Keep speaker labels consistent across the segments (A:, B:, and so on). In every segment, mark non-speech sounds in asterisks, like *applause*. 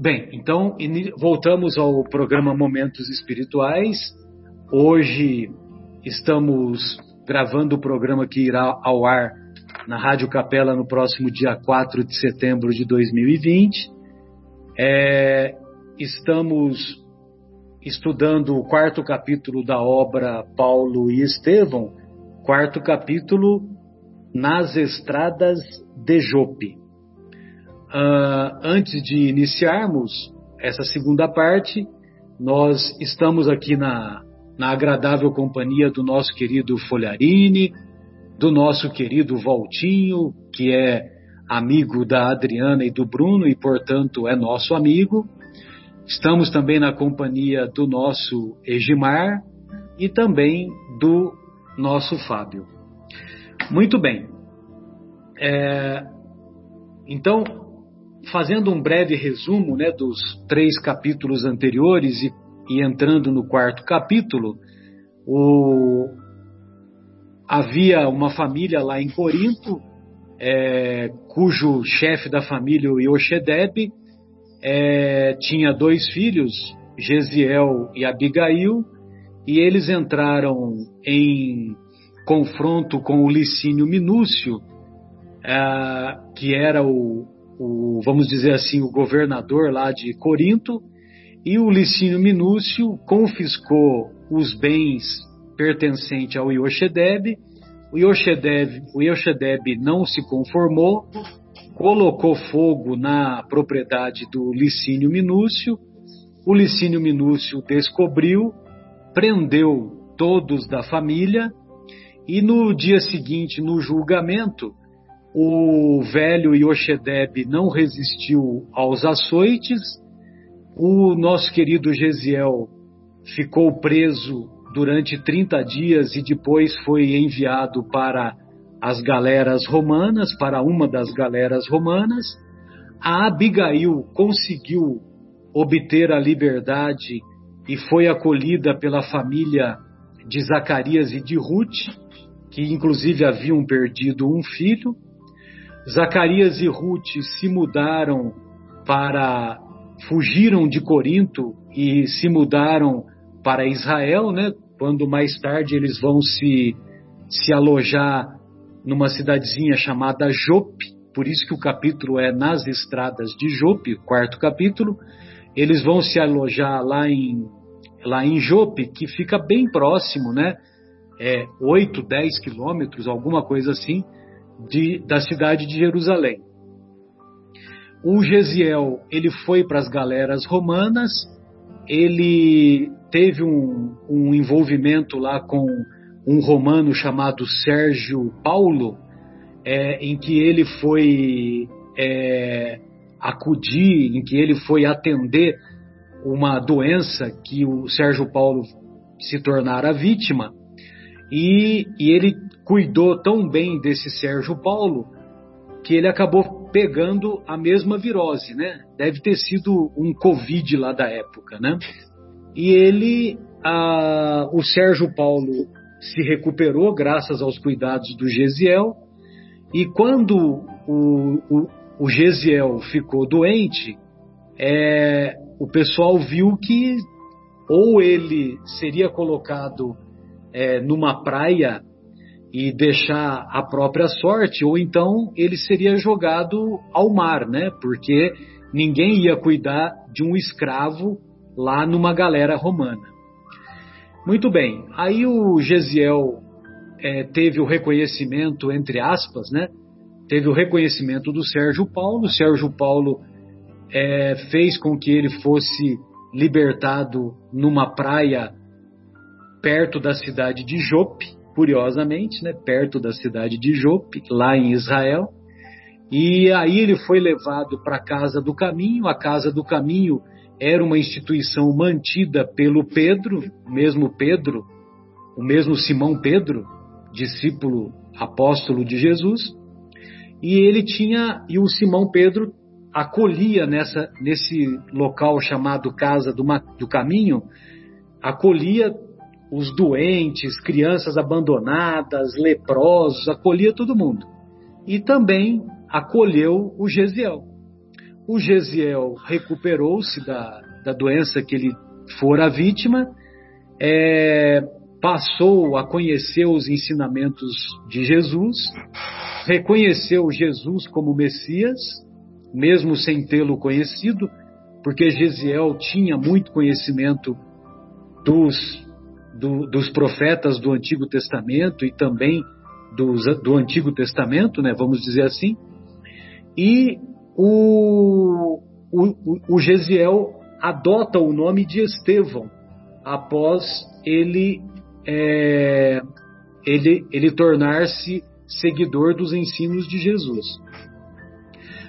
A: Bem, então voltamos ao programa Momentos Espirituais. Hoje estamos gravando o programa que irá ao ar na Rádio Capela no próximo dia 4 de setembro de 2020. É, estamos estudando o quarto capítulo da obra Paulo e Estevão, quarto capítulo Nas Estradas de Jope. Uh, antes de iniciarmos essa segunda parte, nós estamos aqui na, na agradável companhia do nosso querido Folharini, do nosso querido Valtinho, que é amigo da Adriana e do Bruno e, portanto, é nosso amigo. Estamos também na companhia do nosso Egimar e também do nosso Fábio. Muito bem. É, então, fazendo um breve resumo né, dos três capítulos anteriores e, e entrando no quarto capítulo, o, havia uma família lá em Corinto, é, cujo chefe da família, o é, tinha dois filhos, Gesiel e Abigail, e eles entraram em confronto com o Licínio Minúcio, é, que era o, o, vamos dizer assim, o governador lá de Corinto, e o Licínio Minúcio confiscou os bens pertencentes ao Yoshedeb. O Yoshedeb, o não se conformou, colocou fogo na propriedade do Licínio Minúcio. O Licínio Minúcio descobriu, prendeu todos da família e no dia seguinte, no julgamento, o velho Yoshedeb não resistiu aos açoites. O nosso querido Gesiel ficou preso durante 30 dias e depois foi enviado para as galeras romanas, para uma das galeras romanas. A Abigail conseguiu obter a liberdade e foi acolhida pela família de Zacarias e de Ruth, que inclusive haviam perdido um filho. Zacarias e Ruth se mudaram para fugiram de Corinto e se mudaram para Israel, né? Quando mais tarde eles vão se se alojar numa cidadezinha chamada Jope, por isso que o capítulo é nas estradas de Jope, quarto capítulo. Eles vão se alojar lá em lá em Jope, que fica bem próximo, né? É 8, 10 quilômetros, alguma coisa assim, de, da cidade de Jerusalém. O Gesiel ele foi para as galeras romanas, ele teve um, um envolvimento lá com um romano chamado Sérgio Paulo, é, em que ele foi é, acudir, em que ele foi atender uma doença que o Sérgio Paulo se tornara vítima, e, e ele cuidou tão bem desse Sérgio Paulo que ele acabou pegando a mesma virose, né? Deve ter sido um Covid lá da época, né? E ele, a, o Sérgio Paulo se recuperou graças aos cuidados do Gesiel. E quando o, o, o Gesiel ficou doente, é, o pessoal viu que ou ele seria colocado é, numa praia e deixar a própria sorte, ou então ele seria jogado ao mar, né? Porque ninguém ia cuidar de um escravo lá numa galera romana. Muito bem, aí o Gesiel é, teve o reconhecimento, entre aspas, né? Teve o reconhecimento do Sérgio Paulo. O Sérgio Paulo é, fez com que ele fosse libertado numa praia perto da cidade de Jope, curiosamente, né, perto da cidade de Jope, lá em Israel. E aí ele foi levado para a Casa do Caminho. A Casa do Caminho era uma instituição mantida pelo Pedro, o mesmo Pedro, o mesmo Simão Pedro, discípulo apóstolo de Jesus. E ele tinha, e o Simão Pedro acolhia nessa, nesse local chamado Casa do, do Caminho, acolhia os doentes, crianças abandonadas, leprosos, acolhia todo mundo. E também acolheu o Gesiel. o Gesiel recuperou-se da, da doença que ele fora vítima, é, passou a conhecer os ensinamentos de Jesus, reconheceu Jesus como Messias, mesmo sem tê-lo conhecido, porque Gesiel tinha muito conhecimento dos, do, dos profetas do Antigo Testamento e também do Antigo Testamento, né, vamos dizer assim, e o, o, o Gesiel adota o nome de Estevão após ele, é, ele, ele tornar-se seguidor dos ensinos de Jesus.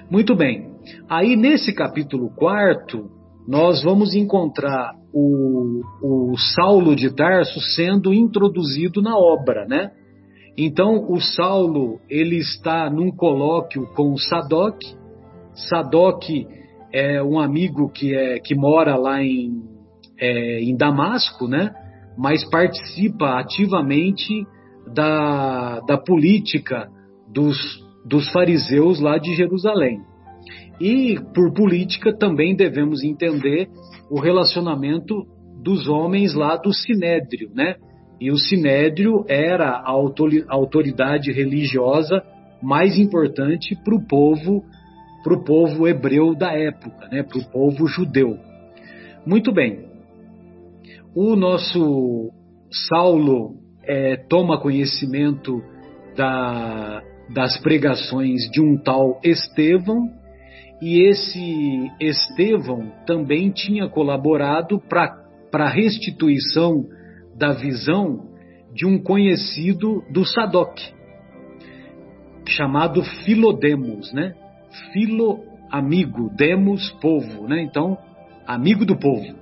A: Muito bem, aí nesse capítulo 4, nós vamos encontrar o, o Saulo de Tarso sendo introduzido na obra, né? Então, o Saulo, ele está num colóquio com o Sadoc. Sadoc é um amigo que, é, que mora lá em, é, em Damasco, né? Mas participa ativamente da, da política dos, dos fariseus lá de Jerusalém. E por política também devemos entender o relacionamento dos homens lá do Sinédrio, né? E o Sinédrio era a autoridade religiosa mais importante para o povo, para o povo hebreu da época, né? Para o povo judeu. Muito bem. O nosso Saulo é, toma conhecimento da, das pregações de um tal Estevão, e esse Estevão também tinha colaborado para a restituição da visão de um conhecido do Sadoc, chamado Filodemos, né? Filo, amigo, demos, povo, né? Então, amigo do povo.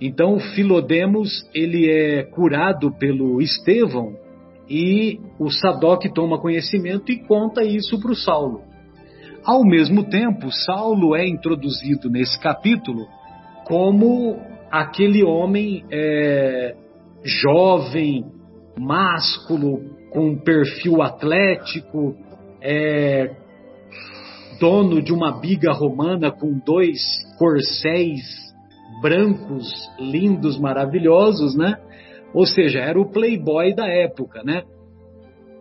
A: Então, Filodemos, ele é curado pelo Estevão e o Sadoc toma conhecimento e conta isso para o Saulo. Ao mesmo tempo, Saulo é introduzido nesse capítulo como aquele homem é, jovem, másculo, com perfil atlético, é, dono de uma biga romana com dois corcéis brancos, lindos, maravilhosos, né? Ou seja, era o playboy da época, né?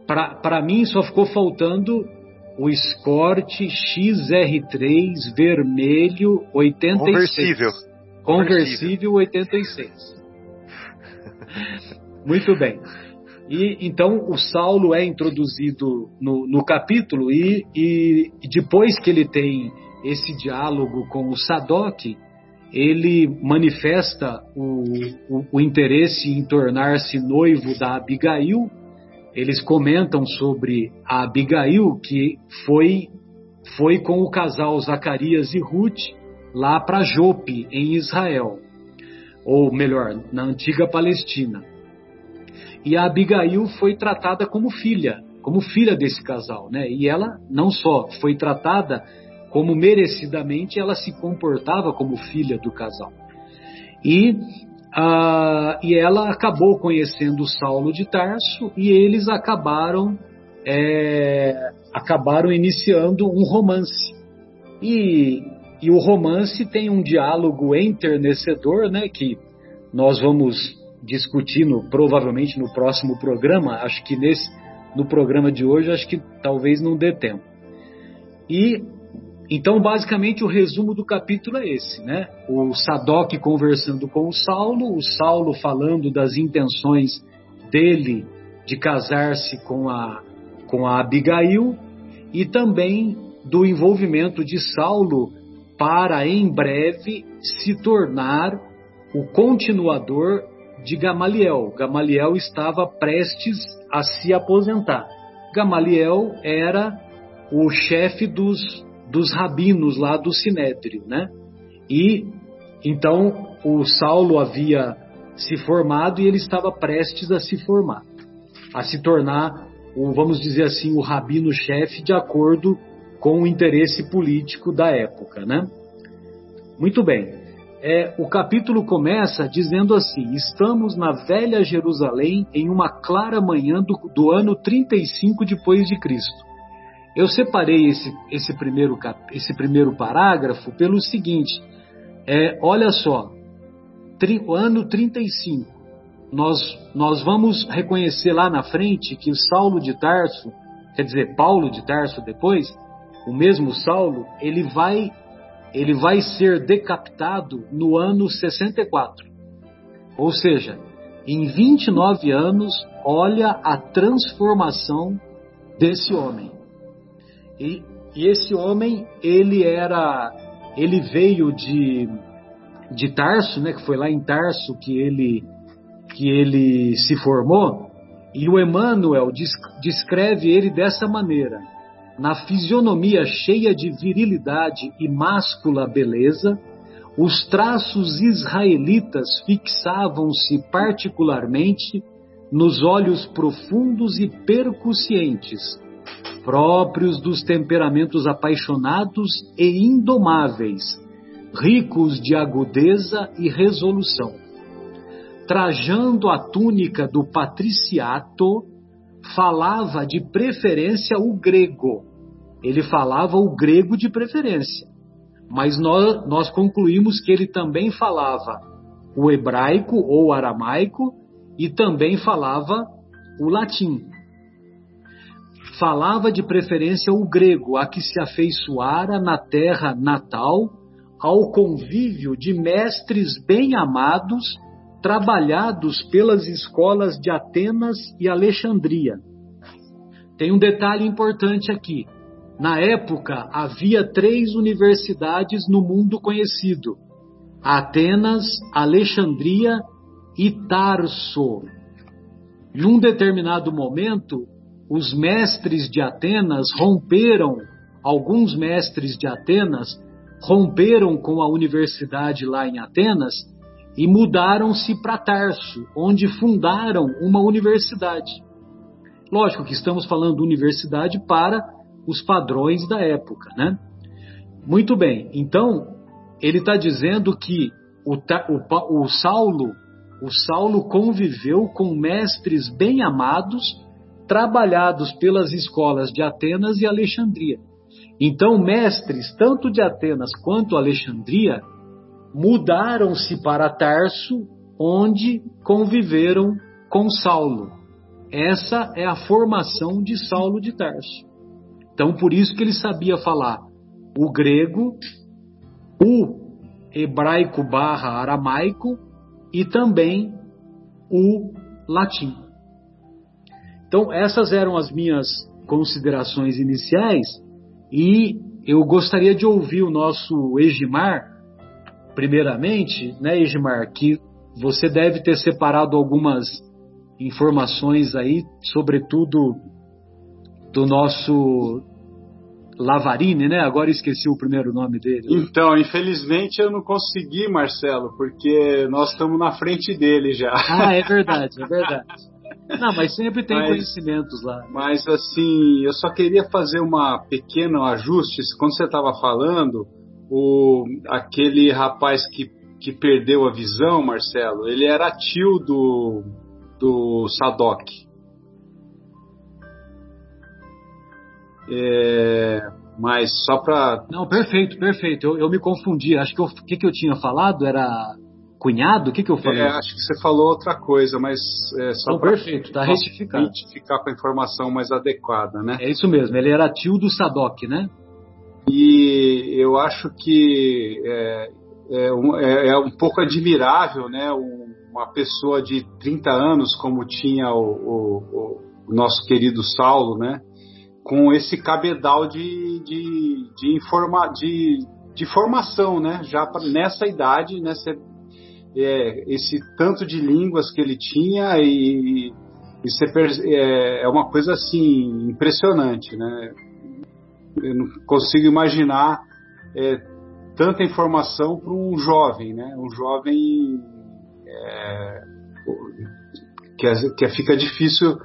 A: Para mim só ficou faltando o Escort XR3 vermelho 86.
B: Conversível.
A: Conversível 86. *laughs* Muito bem. E então o Saulo é introduzido no, no capítulo e, e, depois que ele tem esse diálogo com o Sadoc, ele manifesta o, o, o interesse em tornar-se noivo da Abigail. Eles comentam sobre a Abigail que foi foi com o casal Zacarias e Ruth lá para Jope, em Israel, ou melhor, na antiga Palestina. E a Abigail foi tratada como filha, como filha desse casal, né? E ela não só foi tratada como merecidamente ela se comportava como filha do casal. E, uh, e ela acabou conhecendo Saulo de Tarso e eles acabaram, é, acabaram iniciando um romance. E, e o romance tem um diálogo enternecedor, né, que nós vamos discutir no, provavelmente no próximo programa. Acho que nesse no programa de hoje acho que talvez não dê tempo. E então, basicamente, o resumo do capítulo é esse, né? O Sadoc conversando com o Saulo, o Saulo falando das intenções dele de casar-se com a, com a Abigail e também do envolvimento de Saulo para em breve se tornar o continuador de Gamaliel. Gamaliel estava prestes a se aposentar. Gamaliel era o chefe dos dos rabinos lá do Sinédrio, né? E então o Saulo havia se formado e ele estava prestes a se formar, a se tornar, o, vamos dizer assim, o rabino-chefe de acordo com o interesse político da época, né? Muito bem. É, o capítulo começa dizendo assim: Estamos na velha Jerusalém em uma clara manhã do, do ano 35 depois de Cristo Eu separei esse, esse, primeiro, esse primeiro parágrafo pelo seguinte: é, olha só, tri, ano 35, nós, nós vamos reconhecer lá na frente que o Saulo de Tarso, quer dizer, Paulo de Tarso depois, o mesmo Saulo, ele vai, ele vai ser decapitado no ano 64. Ou seja, em 29 anos, olha a transformação desse homem. E, e esse homem, ele era, ele veio de, de Tarso, né, que foi lá em Tarso que ele, que ele se formou, e o Emmanuel descreve ele dessa maneira: na fisionomia cheia de virilidade e máscula beleza, os traços israelitas fixavam-se particularmente nos olhos profundos e percussientes, próprios dos temperamentos apaixonados e indomáveis, ricos de agudeza e resolução. Trajando a túnica do patriciato, falava de preferência o grego. Ele falava o grego de preferência. Mas nós, nós concluímos que ele também falava o hebraico ou aramaico e também falava o latim. Falava de preferência o grego, a que se afeiçoara na terra natal ao convívio de mestres bem amados, trabalhados pelas escolas de Atenas e Alexandria. Tem um detalhe importante aqui. Na época, havia três universidades no mundo conhecido: Atenas, Alexandria e Tarso. Num determinado momento, os mestres de Atenas romperam, alguns mestres de Atenas romperam com a universidade lá em Atenas e mudaram-se para Tarso, onde fundaram uma universidade. Lógico que estamos falando universidade para os padrões da época, né? Muito bem, então ele está dizendo que o, o, o Saulo o Saulo conviveu com mestres bem amados, trabalhados pelas escolas de Atenas e Alexandria. Então, mestres tanto de Atenas quanto Alexandria mudaram-se para Tarso, onde conviveram com Saulo. Essa é a formação de Saulo de Tarso. Então, por isso que ele sabia falar o grego, o hebraico barra aramaico e também o latim. Então, essas eram as minhas considerações iniciais e eu gostaria de ouvir o nosso Egimar, primeiramente, né, Egimar, que você deve ter separado algumas informações aí, sobretudo do nosso Lavarini, né? Agora esqueci o primeiro nome dele.
B: Então, infelizmente eu não consegui, Marcelo, porque nós estamos na frente dele já.
A: Ah, é verdade, é verdade. Não, mas sempre tem mas, conhecimentos lá.
B: Mas assim, eu só queria fazer uma pequeno ajuste. Quando você estava falando, o aquele rapaz que, que perdeu a visão, Marcelo, ele era tio do do Sadok. É, mas só para.
A: Não, perfeito, perfeito. Eu, eu me confundi. Acho que o que, que eu tinha falado era cunhado? O que, que eu falei?
B: É, acho que você falou outra coisa, mas é só
A: para perfeito, tá retificado.
B: ficar com a informação mais adequada, né?
A: É isso mesmo. Ele era tio do Sadok, né?
B: E eu acho que é, é, um, é, é um pouco admirável, né? Uma pessoa de 30 anos, como tinha o, o, o nosso querido Saulo, né? com esse cabedal de, de, de, informa, de, de formação, né? Já pra, nessa idade, nessa, é, esse tanto de línguas que ele tinha e, e é, é uma coisa assim impressionante, né? Eu não consigo imaginar é, tanta informação para um jovem, né? Um jovem é, que, que fica difícil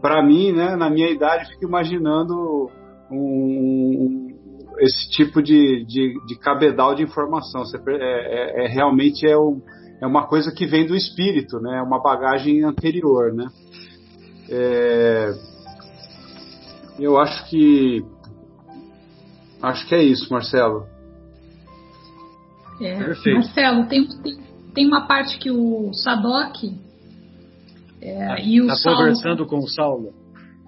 B: para mim, né, na minha idade, fico imaginando um, um, esse tipo de, de, de, cabedal de informação. Você, é, é, é, realmente é, um, é uma coisa que vem do espírito, né? É uma bagagem anterior, né? É, Eu acho que acho que é isso, Marcelo.
C: É, Marcelo, tem, tem, tem, uma parte que o Sadok
A: é, tá, e o tá Saulo, conversando com o Saulo.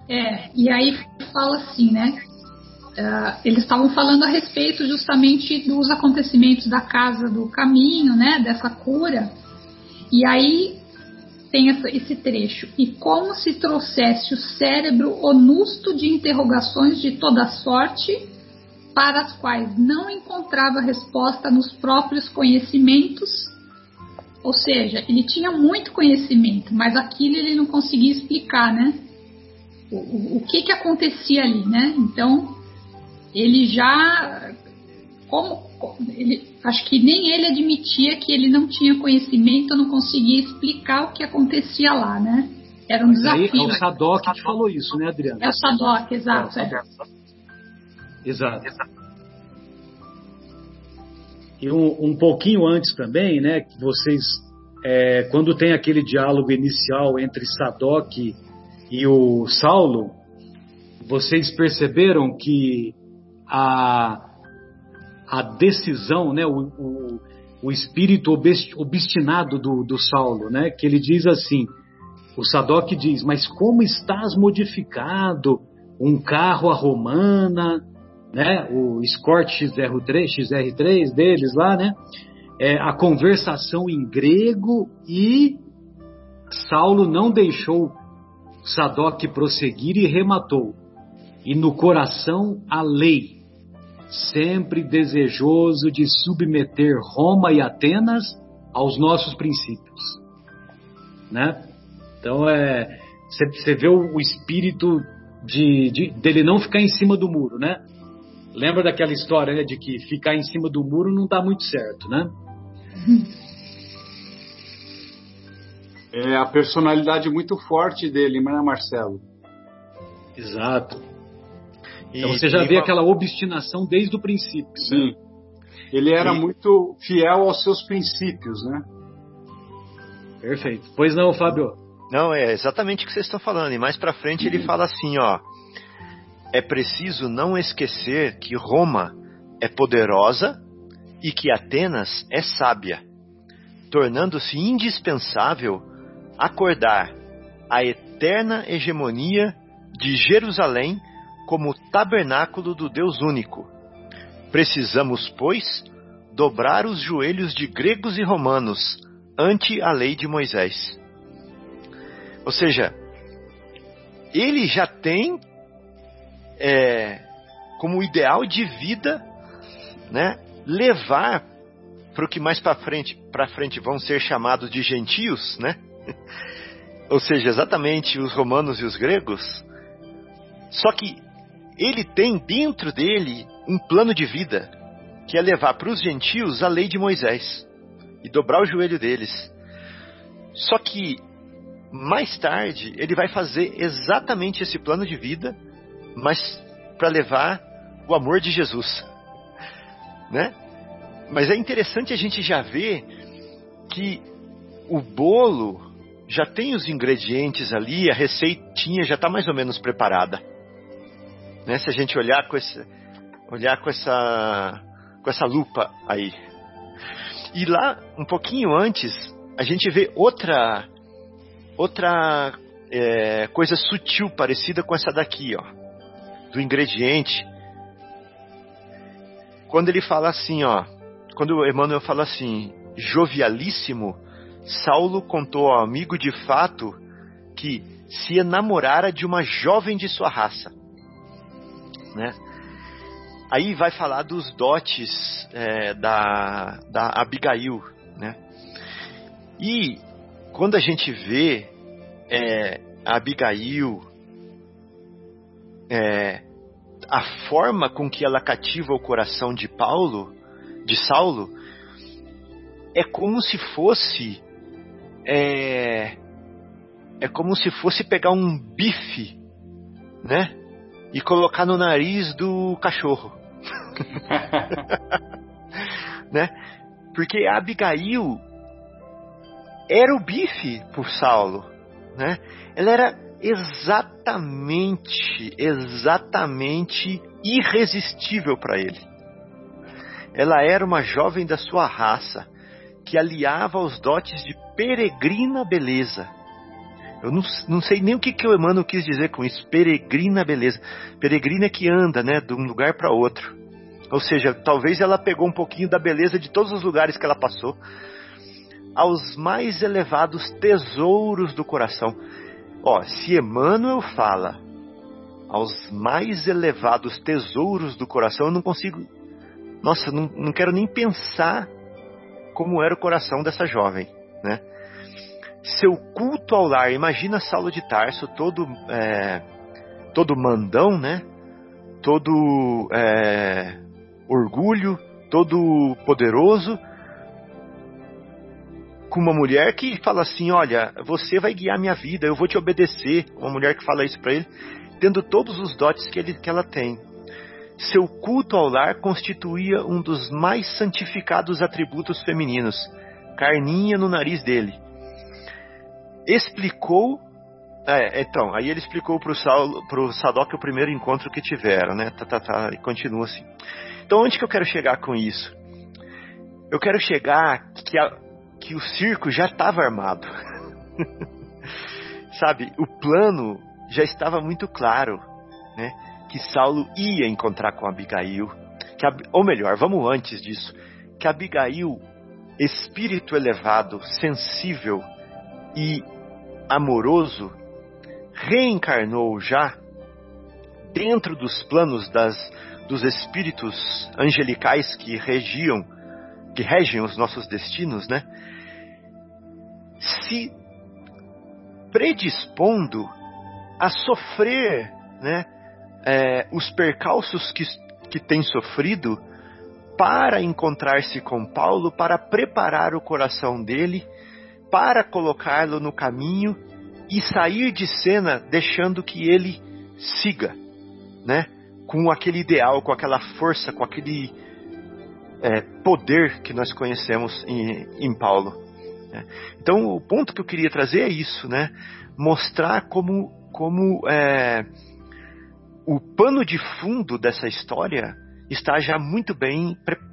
C: É, e aí fala assim, né? Uh, eles estavam falando a respeito justamente dos acontecimentos da casa do caminho, né? Dessa cura. E aí tem essa, esse trecho. E como se trouxesse o cérebro onusto de interrogações de toda sorte, para as quais não encontrava resposta nos próprios conhecimentos. Ou seja, ele tinha muito conhecimento, mas aquilo ele não conseguia explicar, né? O, o, o que que acontecia ali, né? Então, ele já como ele, acho que nem ele admitia que ele não tinha conhecimento, não conseguia explicar o que acontecia lá, né? Era um Mas desafio. Aí,
A: é o Sadok que falou isso, né, Adriano?
C: É o Sadok, exato. É, é.
A: Exato. E um, um, pouquinho antes também, né, que vocês, é, quando tem aquele diálogo inicial entre Sadok e o Saulo, vocês perceberam que a, a decisão, né, o, o, o espírito obstinado do, do Saulo, né, que ele diz assim, o Sadoc diz, mas como estás modificado, um carro a romana, né, o Escort XR3, XR3 deles lá, né, é, a conversação em grego e Saulo não deixou Sadoc prosseguir e rematou. E no coração a lei, sempre desejoso de submeter Roma e Atenas aos nossos princípios, né? Então é você vê o, o espírito de, de, dele não ficar em cima do muro, né? Lembra daquela história né, de que ficar em cima do muro não dá muito certo, né? *laughs*
B: É a personalidade muito forte dele, né, Marcelo?
A: Exato. Então você já vê uma... aquela obstinação desde o princípio. Né?
B: Sim. Né? Ele era e... muito fiel aos seus princípios, né?
A: Perfeito. Pois não, Fábio?
D: Não, é exatamente o que vocês estão falando. E mais para frente ele fala assim, ó: É preciso não esquecer que Roma é poderosa e que Atenas é sábia, tornando-se indispensável acordar a eterna hegemonia de Jerusalém como tabernáculo do Deus único. Precisamos, pois, dobrar os joelhos de gregos e romanos ante a lei de Moisés. Ou seja, ele já tem é, como ideal de vida, né, levar para o que mais para frente, para frente vão ser chamados de gentios, né? *laughs* Ou seja, exatamente os romanos e os gregos. Só que ele tem dentro dele um plano de vida que é levar para os gentios a lei de Moisés e dobrar o joelho deles. Só que mais tarde ele vai fazer exatamente esse plano de vida, mas para levar o amor de Jesus, né? Mas é interessante a gente já ver que o bolo já tem os ingredientes ali, a receitinha já está mais ou menos preparada. Né? Se a gente olhar com esse, olhar com essa, com essa lupa aí. E lá, um pouquinho antes, a gente vê outra, outra é, coisa sutil parecida com essa daqui, ó, do ingrediente. Quando ele fala assim, ó, quando Emmanuel fala assim, jovialíssimo, Saulo contou ao amigo de fato que se enamorara de uma jovem de sua raça né? Aí vai falar dos dotes é, da, da Abigail, né? E quando a gente vê é, a Abigail, é, a forma com que ela cativa o coração de Paulo, de Saulo, é como se fosse é, é como se fosse pegar um bife, né? E colocar no nariz do cachorro. *laughs* né? Porque a Abigail era o bife por Saulo, né? Ela era exatamente, exatamente irresistível para ele. Ela era uma jovem da sua raça, que aliava os dotes de peregrina beleza. Eu não, não sei nem o que, que o Emmanuel quis dizer com isso, peregrina beleza. Peregrina que anda, né, de um lugar para outro. Ou seja, talvez ela pegou um pouquinho da beleza de todos os lugares que ela passou, aos mais elevados tesouros do coração. Ó, se Emmanuel fala aos mais elevados tesouros do coração, eu não consigo. Nossa, não, não quero nem pensar como era o coração dessa jovem, né? Seu culto ao lar, imagina Saulo de Tarso, todo, é, todo mandão, né? Todo é, orgulho, todo poderoso, com uma mulher que fala assim: Olha, você vai guiar minha vida, eu vou te obedecer. Uma mulher que fala isso para ele, tendo todos os dotes que, ele, que ela tem. Seu culto ao lar constituía um dos mais santificados atributos femininos, carninha no nariz dele. Explicou. É, então, aí ele explicou para o Sadok o primeiro encontro que tiveram, né? Tá, tá, tá, e continua assim. Então, onde que eu quero chegar com isso? Eu quero chegar que, a, que o circo já estava armado. *laughs* Sabe, o plano já estava muito claro, né? que Saulo ia encontrar com Abigail, que, ou melhor, vamos antes disso, que Abigail, espírito elevado, sensível e amoroso, reencarnou já dentro dos planos das, dos espíritos angelicais que regiam, que regem os nossos destinos, né? Se predispondo a sofrer, né? é, os percalços que, que tem sofrido para encontrar-se com Paulo, para preparar o coração dele, para colocá-lo no caminho e sair de cena deixando que ele siga, né? Com aquele ideal, com aquela força, com aquele é, poder que nós conhecemos em, em Paulo. Né? Então, o ponto que eu queria trazer é isso, né? Mostrar como, como é, o pano de fundo dessa história está já muito bem preparado.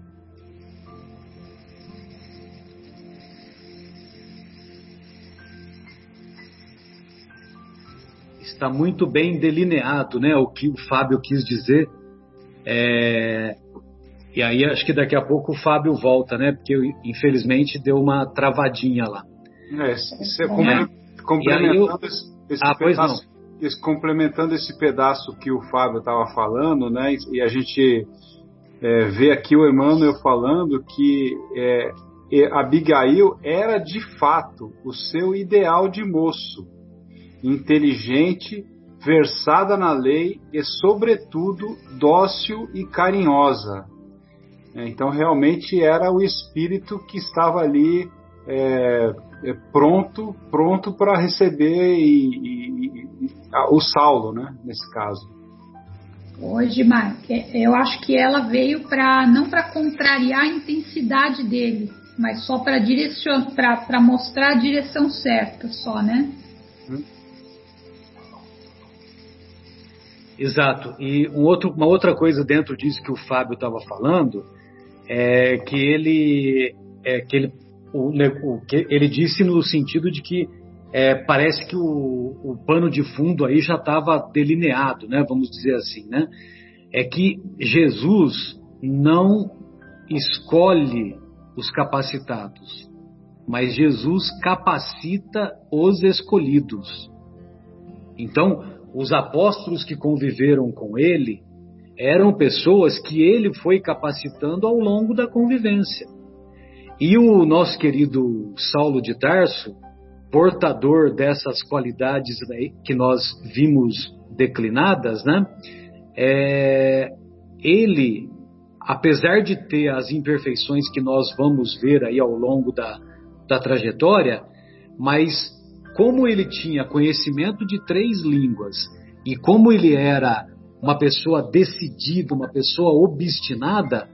A: Está muito bem delineado, né? O que o Fábio quis dizer. É... E aí acho que daqui a pouco o Fábio volta, né? Porque infelizmente deu uma travadinha lá.
B: É, é, complementando eu... esse, esse ah, pois não complementando esse pedaço que o Fábio estava falando, né, e a gente é, vê aqui o Emmanuel falando que é, Abigail era de fato o seu ideal de moço, inteligente, versada na lei e, sobretudo, dócil e carinhosa. É, então, realmente era o espírito que estava ali é, é pronto, pronto para receber e, e, e, o Saulo, né? Nesse caso.
C: Hoje, Mark, eu acho que ela veio para não para contrariar a intensidade dele, mas só para direcionar, para mostrar a direção certa, só, né?
A: Exato. E um outro, uma outra coisa dentro disso que o Fábio estava falando é que ele, é que ele o, o que ele disse no sentido de que é, parece que o, o, pano de fundo aí já estava delineado, né? Vamos dizer assim, né? É que Jesus não escolhe os capacitados, mas Jesus capacita os escolhidos. Então, os apóstolos que conviveram com ele eram pessoas que ele foi capacitando ao longo da convivência. E o nosso querido Saulo de Tarso, portador dessas qualidades que nós vimos declinadas, né? É, ele, apesar de ter as imperfeições que nós vamos ver aí ao longo da, da trajetória, mas como ele tinha conhecimento de três línguas e como ele era uma pessoa decidida, uma pessoa obstinada,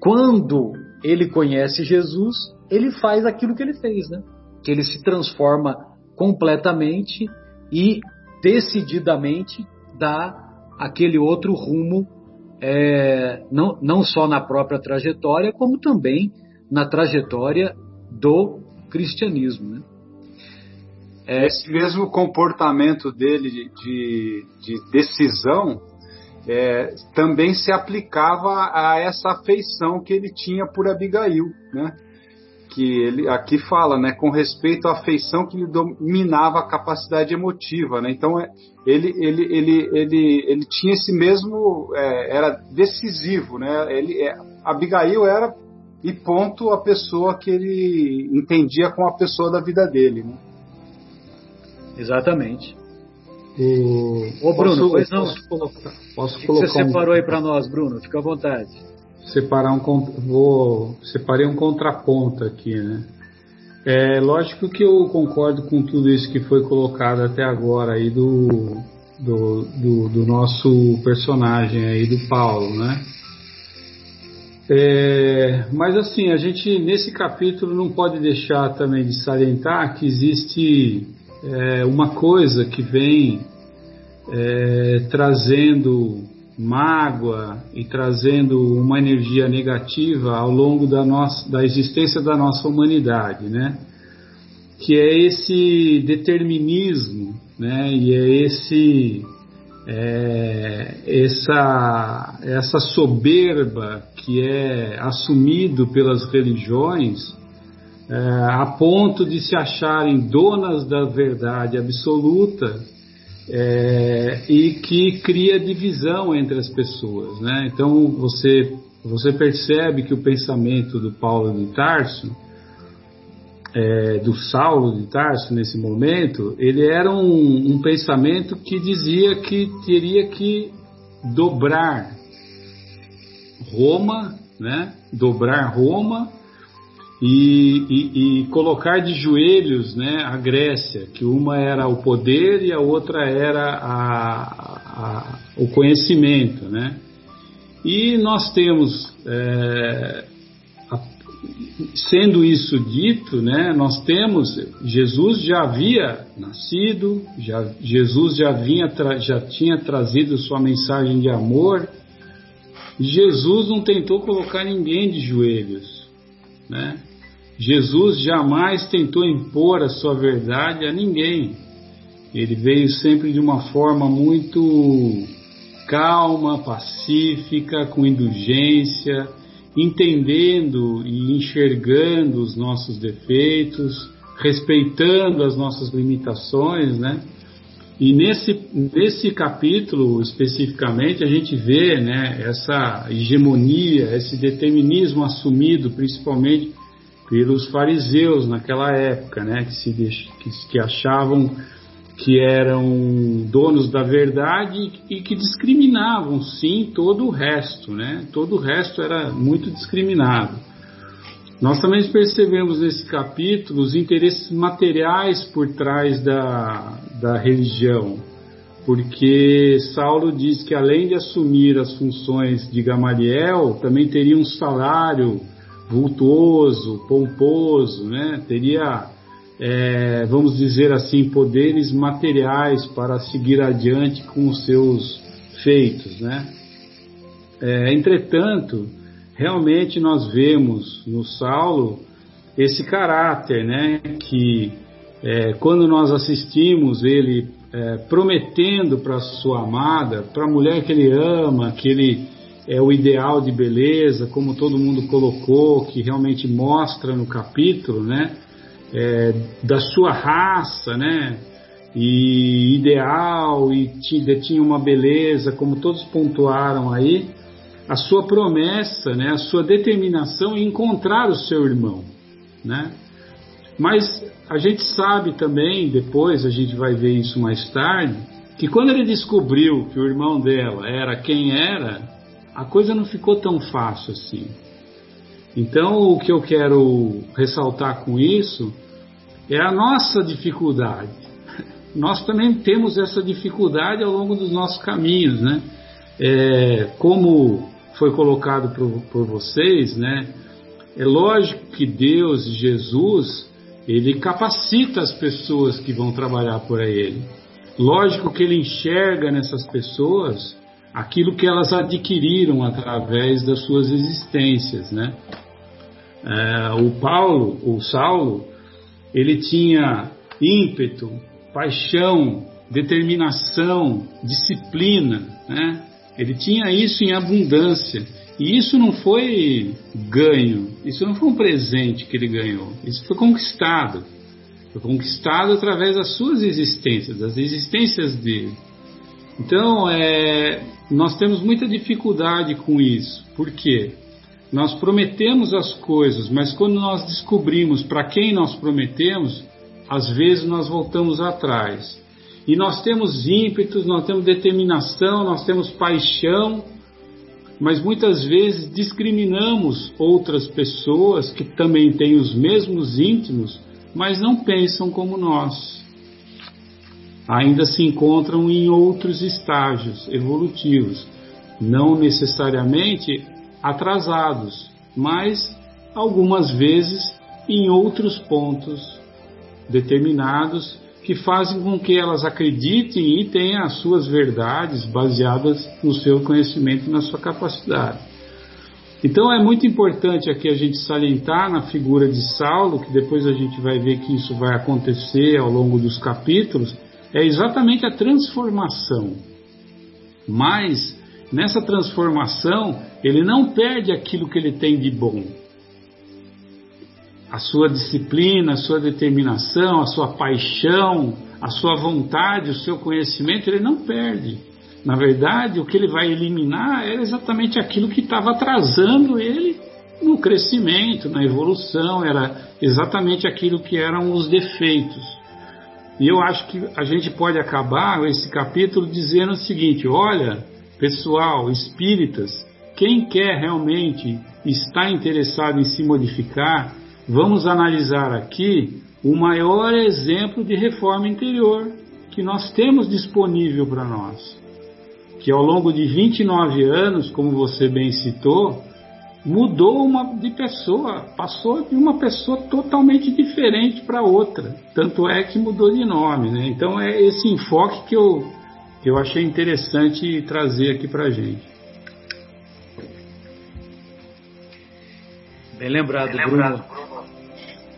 A: quando ele conhece Jesus, ele faz aquilo que ele fez, né? Que ele se transforma completamente e decididamente dar aquele outro rumo, é, não, não só na própria trajetória, como também na trajetória do cristianismo. Né?
B: É, Esse mesmo comportamento dele de, de, de decisão é, também se aplicava a essa afeição que ele tinha por Abigail, né? que ele aqui fala, né, com respeito à afeição que lhe dominava a capacidade emotiva, né? Então é, ele ele ele ele, ele tinha esse mesmo é, era decisivo, né? Ele é, Abigail era e ponto a pessoa que ele entendia com a pessoa da vida dele, né?
A: Exatamente.
E: O... Ô Bruno, posso, pois não? Posso colocar,
A: posso que colocar que você um... separou aí para nós, Bruno? Fica à vontade
E: separar um vou separei um contraponto aqui, né? É lógico que eu concordo com tudo isso que foi colocado até agora aí do, do, do, do nosso personagem aí do Paulo, né? É, mas assim, a gente nesse capítulo não pode deixar também de salientar que existe é, uma coisa que vem é, trazendo mágoa e trazendo uma energia negativa ao longo da, nossa, da existência da nossa humanidade, né? Que é esse determinismo, né? E é esse é, essa essa soberba que é assumido pelas religiões a ponto de se acharem donas da verdade absoluta é, e que cria divisão entre as pessoas. Né? Então você, você percebe que o pensamento do Paulo de Tarso, é, do Saulo de Tarso nesse momento, ele era um, um pensamento que dizia que teria que dobrar Roma, né? dobrar Roma e, e, e, colocar de joelhos né, a Grécia, que uma era o poder e a outra era a, a, o conhecimento. Né? E nós temos, é, a, sendo isso dito, né, nós temos, Jesus já havia nascido, já, Jesus já, vinha, já tinha trazido sua mensagem de amor, Jesus não tentou colocar ninguém de joelhos. Né? Jesus jamais tentou impor a sua verdade a ninguém. Ele veio sempre de uma forma muito calma, pacífica, com indulgência, entendendo e enxergando os nossos defeitos, respeitando as nossas limitações, né? E nesse, nesse capítulo especificamente a gente vê né, essa hegemonia, esse determinismo assumido principalmente pelos fariseus naquela época, né, que, se, que, que achavam que eram donos da verdade e que discriminavam sim todo o resto, né? Todo o resto era muito discriminado. Nós também percebemos nesse capítulo os interesses materiais por trás da, da religião, porque Saulo diz que além de assumir as funções de Gamaliel, também teria um salário vultuoso, pomposo, né? teria, é, vamos dizer assim, poderes materiais para seguir adiante com os seus feitos. Né? É, entretanto, realmente nós vemos no Saulo esse caráter, né? que é, quando nós assistimos ele é, prometendo para sua amada, para a mulher que ele ama, que ele é o ideal de beleza, como todo mundo colocou, que realmente mostra no capítulo, né? É, da sua raça, né? E ideal, e tinha uma beleza, como todos pontuaram aí, a sua promessa, né? A sua determinação em encontrar o seu irmão, né? Mas a gente sabe também, depois a gente vai ver isso mais tarde, que quando ele descobriu que o irmão dela era quem era, a coisa não ficou tão fácil assim. Então, o que eu quero ressaltar com isso é a nossa dificuldade. *laughs* Nós também temos essa dificuldade ao longo dos nossos caminhos, né? É, como foi colocado por, por vocês, né? É lógico que Deus Jesus, ele capacita as pessoas que vão trabalhar por ele. lógico que ele enxerga nessas pessoas aquilo que elas adquiriram através das suas existências, né? É, o Paulo, o Saulo, ele tinha ímpeto, paixão, determinação, disciplina, né? Ele tinha isso em abundância. E isso não foi ganho, isso não foi um presente que ele ganhou, isso foi conquistado. Foi conquistado através das suas existências, das existências dele. Então, é, nós temos muita dificuldade com isso. Por quê? Nós prometemos as coisas, mas quando nós descobrimos para quem nós prometemos, às vezes nós voltamos atrás. E nós temos ímpetos, nós temos determinação, nós temos paixão, mas muitas vezes discriminamos outras pessoas que também têm os mesmos íntimos, mas não pensam como nós. Ainda se encontram em outros estágios evolutivos, não necessariamente atrasados, mas algumas vezes em outros pontos determinados que fazem com que elas acreditem e tenham as suas verdades baseadas no seu conhecimento e na sua capacidade. Então é muito importante aqui a gente salientar na figura de Saulo, que depois a gente vai ver que isso vai acontecer ao longo dos capítulos, é exatamente a transformação. Mas nessa transformação, ele não perde aquilo que ele tem de bom a sua disciplina, a sua determinação, a sua paixão, a sua vontade, o seu conhecimento, ele não perde. Na verdade, o que ele vai eliminar é exatamente aquilo que estava atrasando ele no crescimento, na evolução, era exatamente aquilo que eram os defeitos. E eu acho que a gente pode acabar esse capítulo dizendo o seguinte: olha, pessoal, espíritas, quem quer realmente estar interessado em se modificar, vamos analisar aqui o maior exemplo de reforma interior que nós temos disponível para nós. Que ao longo de 29 anos, como você bem citou, mudou uma de pessoa, passou de uma pessoa totalmente diferente para outra. Tanto é que mudou de nome. Né? Então é esse enfoque que eu, que eu achei interessante trazer aqui para a gente.
A: Bem lembrado, Bem lembrado Bruno.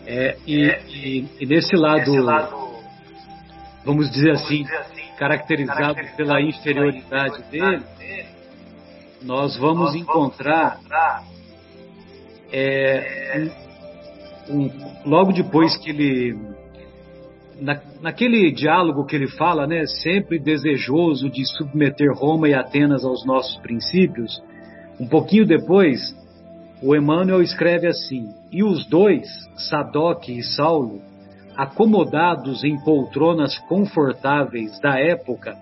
A: É, e, é, e, e, nesse lado, lado vamos dizer assim, assim caracterizado, caracterizado pela inferioridade dele, dele nós vamos nós encontrar, encontrar é, um, logo depois que ele na, naquele diálogo que ele fala, né, sempre desejoso de submeter Roma e Atenas aos nossos princípios, um pouquinho depois o Emmanuel escreve assim: E os dois, Sadoc e Saulo, acomodados em poltronas confortáveis da época,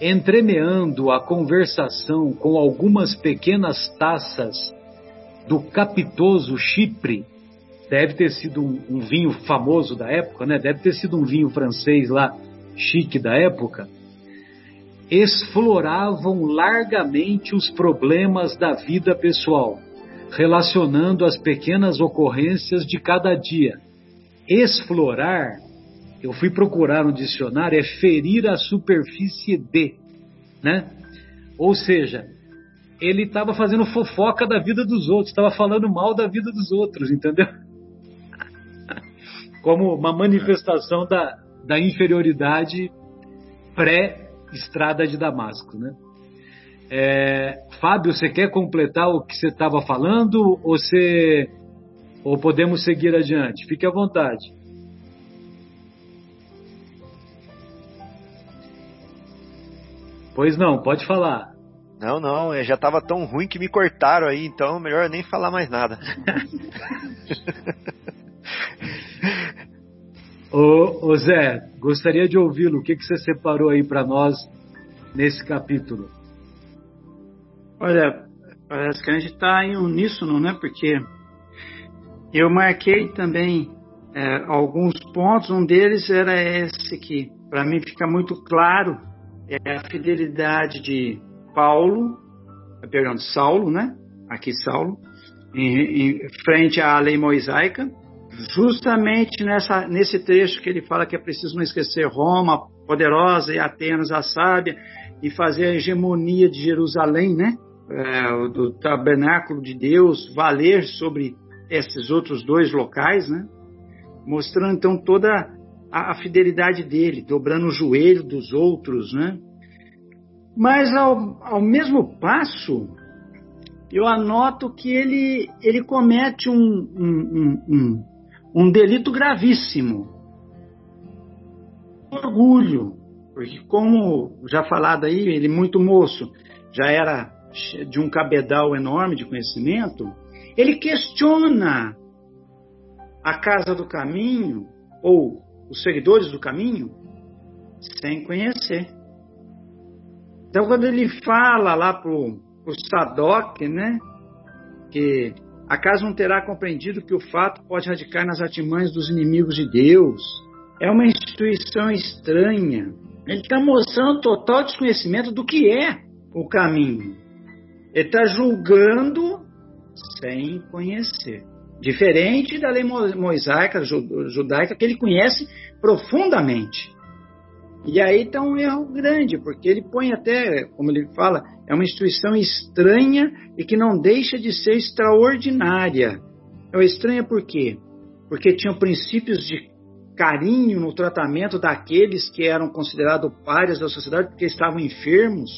A: entremeando a conversação com algumas pequenas taças do capitoso Chipre, deve ter sido um, um, vinho famoso da época, né? Deve ter sido um vinho francês lá, chique da época. Exploravam largamente os problemas da vida pessoal relacionando as pequenas ocorrências de cada dia. Explorar, eu fui procurar no dicionário, é ferir a superfície de, né? Ou seja, ele estava fazendo fofoca da vida dos outros, estava falando mal da vida dos outros, entendeu? *laughs* Como uma manifestação da, da inferioridade pré-estrada de Damasco, né? É, Fábio, você quer completar o que você estava falando ou, você, ou podemos seguir adiante? Fique à vontade. Pois não, pode falar.
D: Não, não, já estava tão ruim que me cortaram aí, então melhor nem falar mais nada. *laughs*
A: ô, ô, Zé, gostaria de ouvi-lo. O que, que você separou aí para nós nesse capítulo?
F: Olha, parece que a gente está em uníssono, né? Porque eu marquei também é, alguns pontos. Um deles era esse que, para mim, fica muito claro: é a fidelidade de Paulo, perdão, Saulo, né? Aqui Saulo, em, em frente à lei mosaica, justamente nessa, nesse trecho que ele fala que é preciso não esquecer Roma, poderosa e Atenas a sábia, e fazer a hegemonia de Jerusalém, né? É, do tabernáculo de Deus valer sobre esses outros dois locais, né? Mostrando então toda a, a fidelidade dele, dobrando o joelho dos outros, né? Mas ao, ao mesmo passo, eu anoto que ele, ele comete um, um, um, um delito gravíssimo. Orgulho, porque como já falado aí, ele muito moço, já era de um cabedal enorme de conhecimento, ele questiona a casa do caminho ou os seguidores do caminho sem conhecer. Então, quando ele fala lá para o Sadoc, né, que acaso não terá compreendido que o fato pode radicar nas artimanhas dos inimigos de Deus, é uma instituição estranha. Ele está mostrando total desconhecimento do que é o caminho. Ele está julgando sem conhecer. Diferente da lei mosaica, judaica, que ele conhece profundamente. E aí está um erro grande, porque ele põe até, como ele fala, é uma instituição estranha e que não deixa de ser extraordinária. É estranha por quê? Porque tinha princípios de carinho no tratamento daqueles que eram considerados párias da sociedade porque estavam enfermos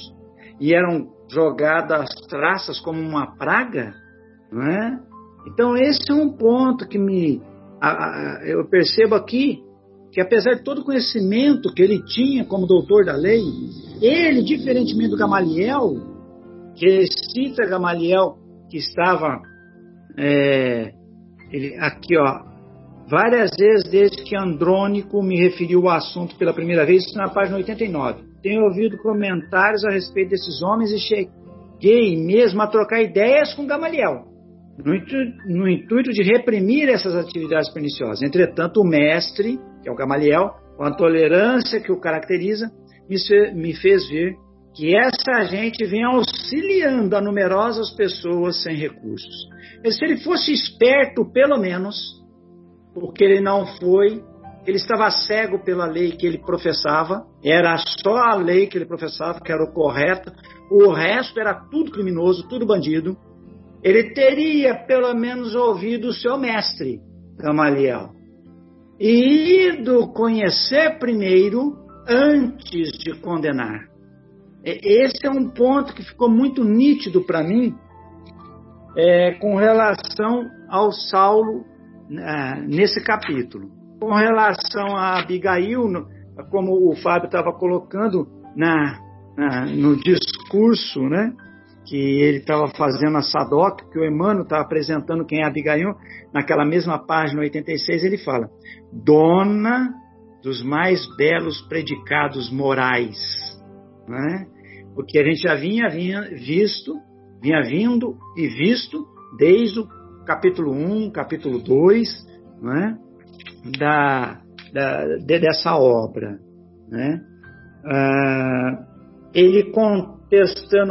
F: e eram jogadas às traças como uma praga, não é? Então esse é um ponto que me eu percebo aqui que apesar de todo o conhecimento que ele tinha como doutor da lei, ele, diferentemente do Gamaliel, que cita Gamaliel, que estava é, ele, aqui, ó, várias vezes desde que Andrônico me referiu ao assunto pela primeira vez, isso na página 89. Tenho ouvido comentários a respeito desses homens e cheguei mesmo a trocar ideias com Gamaliel, no no intuito de reprimir essas atividades perniciosas. Entretanto, o mestre que é o Gamaliel, com a tolerância que o caracteriza, me fez ver que essa gente vem auxiliando a numerosas pessoas sem recursos. E se ele fosse esperto, pelo menos, porque ele não foi, ele estava cego pela lei que ele professava, era só a lei que ele professava que era o correto, o resto era tudo criminoso, tudo bandido. Ele teria pelo menos ouvido o seu mestre, Gamaliel e ido conhecer primeiro antes de condenar. Esse é um ponto que ficou muito nítido para mim é, com relação ao Saulo é, nesse capítulo. Com relação a Abigail, como o Fábio estava colocando na, na, no discurso, né? Que ele estava fazendo a Sadoc, que o Emmanuel estava apresentando quem é Abigail, naquela mesma página 86, ele fala: dona dos mais belos predicados morais. Né? Porque a gente já vinha, vinha visto, vinha vindo e visto desde o capítulo 1, capítulo 2, né? da, da, de, dessa obra. Né? Ah, ele contestando